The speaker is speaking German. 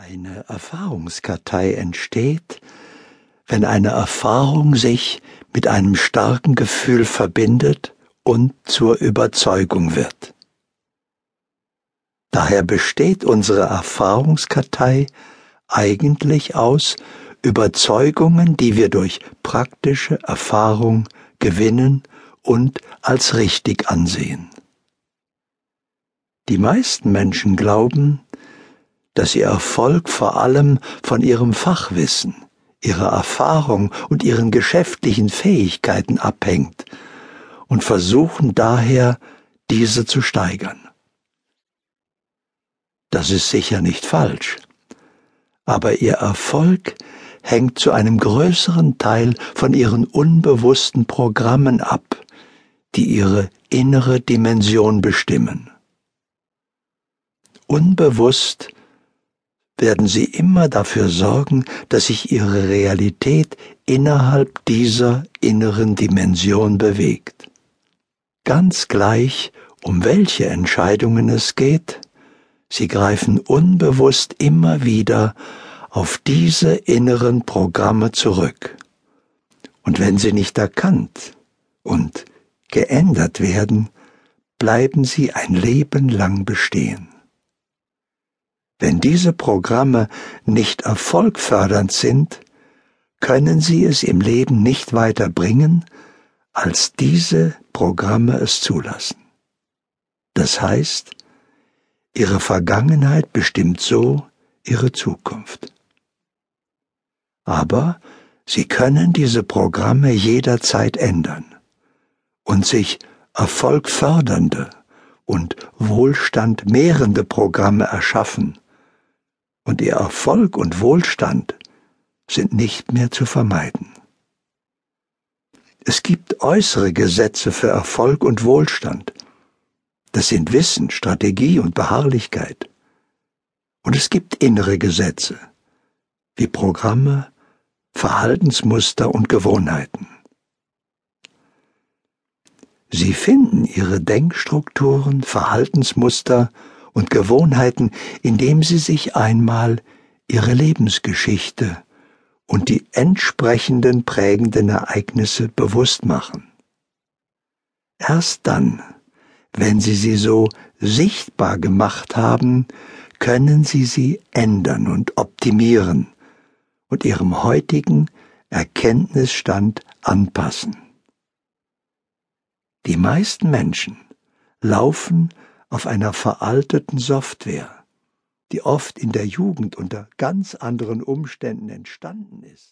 Eine Erfahrungskartei entsteht, wenn eine Erfahrung sich mit einem starken Gefühl verbindet und zur Überzeugung wird. Daher besteht unsere Erfahrungskartei eigentlich aus Überzeugungen, die wir durch praktische Erfahrung gewinnen und als richtig ansehen. Die meisten Menschen glauben, dass ihr Erfolg vor allem von ihrem Fachwissen, ihrer Erfahrung und ihren geschäftlichen Fähigkeiten abhängt und versuchen daher, diese zu steigern. Das ist sicher nicht falsch, aber ihr Erfolg hängt zu einem größeren Teil von ihren unbewussten Programmen ab, die ihre innere Dimension bestimmen. Unbewusst werden sie immer dafür sorgen, dass sich ihre Realität innerhalb dieser inneren Dimension bewegt. Ganz gleich, um welche Entscheidungen es geht, sie greifen unbewusst immer wieder auf diese inneren Programme zurück. Und wenn sie nicht erkannt und geändert werden, bleiben sie ein Leben lang bestehen. Wenn diese Programme nicht erfolgfördernd sind, können sie es im Leben nicht weiter bringen, als diese Programme es zulassen. Das heißt, ihre Vergangenheit bestimmt so ihre Zukunft. Aber sie können diese Programme jederzeit ändern und sich erfolgfördernde und Wohlstand mehrende Programme erschaffen, und ihr Erfolg und Wohlstand sind nicht mehr zu vermeiden. Es gibt äußere Gesetze für Erfolg und Wohlstand. Das sind Wissen, Strategie und Beharrlichkeit. Und es gibt innere Gesetze, wie Programme, Verhaltensmuster und Gewohnheiten. Sie finden ihre Denkstrukturen, Verhaltensmuster und Gewohnheiten, indem sie sich einmal ihre Lebensgeschichte und die entsprechenden prägenden Ereignisse bewusst machen. Erst dann, wenn sie sie so sichtbar gemacht haben, können sie sie ändern und optimieren und ihrem heutigen Erkenntnisstand anpassen. Die meisten Menschen laufen auf einer veralteten Software, die oft in der Jugend unter ganz anderen Umständen entstanden ist.